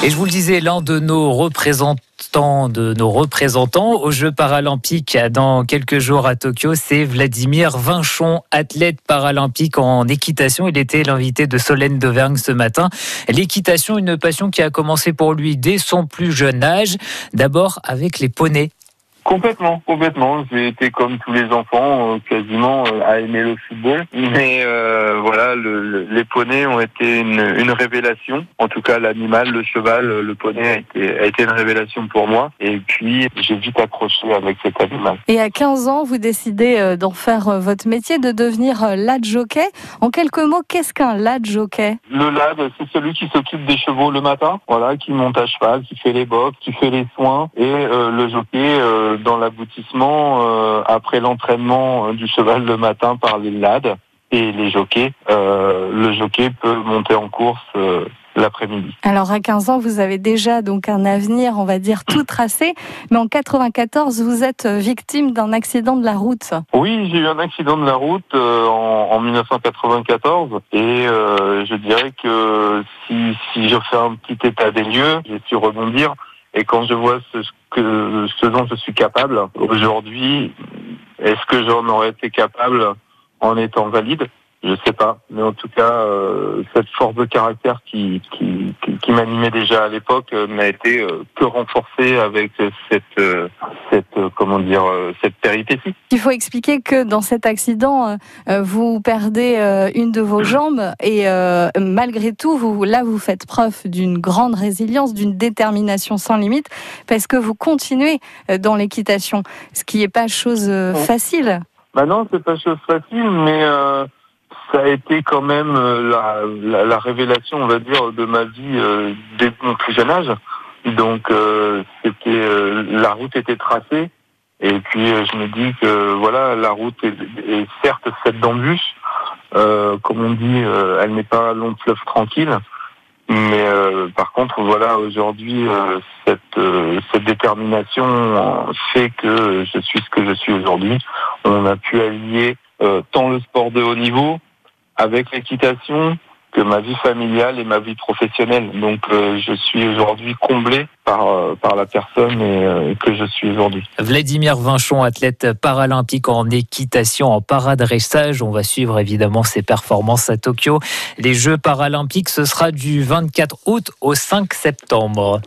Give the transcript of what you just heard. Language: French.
Et je vous le disais, l'un de nos représentants de nos représentants aux Jeux paralympiques dans quelques jours à Tokyo, c'est Vladimir Vinchon, athlète paralympique en équitation. Il était l'invité de Solène d'Auvergne ce matin. L'équitation, une passion qui a commencé pour lui dès son plus jeune âge, d'abord avec les poneys. Complètement, complètement. J'ai été comme tous les enfants, euh, quasiment euh, à aimer le football. Mais euh, voilà, le, les poneys ont été une, une, révélation. En tout cas, l'animal, le cheval, le poney a été, a été une révélation pour moi. Et puis, j'ai vite accroché avec cet animal. Et à 15 ans, vous décidez d'en faire votre métier, de devenir lad jockey. En quelques mots, qu'est-ce qu'un lad jockey? Le lad, c'est celui qui s'occupe des chevaux le matin, voilà, qui monte à cheval, qui fait les box, qui fait les soins. Et le jockey dans l'aboutissement euh, après l'entraînement euh, du cheval le matin par les lades et les jockeys. Euh, le jockey peut monter en course l'après-midi. Alors à 15 ans, vous avez déjà donc un avenir, on va dire, tout tracé. Mais en 94, vous êtes victime d'un accident de la route. Oui, j'ai eu un accident de la route en, en, 1994. Et je dirais que si, si je fais un petit état des lieux, j'ai su rebondir. Et quand je vois ce, que, ce dont je suis capable aujourd'hui, est-ce que j'en aurais été capable en étant valide? Je sais pas, mais en tout cas, euh, cette force de caractère qui, qui, qui, m'animait déjà à l'époque euh, n'a été euh, que renforcée avec cette, cette comment dire, cette péripétie. Il faut expliquer que dans cet accident, vous perdez une de vos jambes et malgré tout, vous, là, vous faites preuve d'une grande résilience, d'une détermination sans limite, parce que vous continuez dans l'équitation, ce qui n'est pas chose facile. Bah non, c'est pas chose facile, mais ça a été quand même euh, la, la, la, révélation, on va dire, de ma vie euh, dès mon plus jeune âge. Donc, euh, c'était la route était tracée. Et puis, je me dis que voilà, la route est, est certes faite d'embûches. comme on dit, elle n'est pas long fleuve tranquille. Mais par contre, voilà, aujourd'hui, cette, cette détermination fait que je suis ce que je suis aujourd'hui. On a pu allier tant le sport de haut niveau avec l'équitation que ma vie familiale et ma vie professionnelle. Donc euh, je suis aujourd'hui comblé par, euh, par la personne et, euh, que je suis aujourd'hui. Vladimir Vinchon, athlète paralympique en équitation, en paradressage. On va suivre évidemment ses performances à Tokyo. Les Jeux paralympiques, ce sera du 24 août au 5 septembre.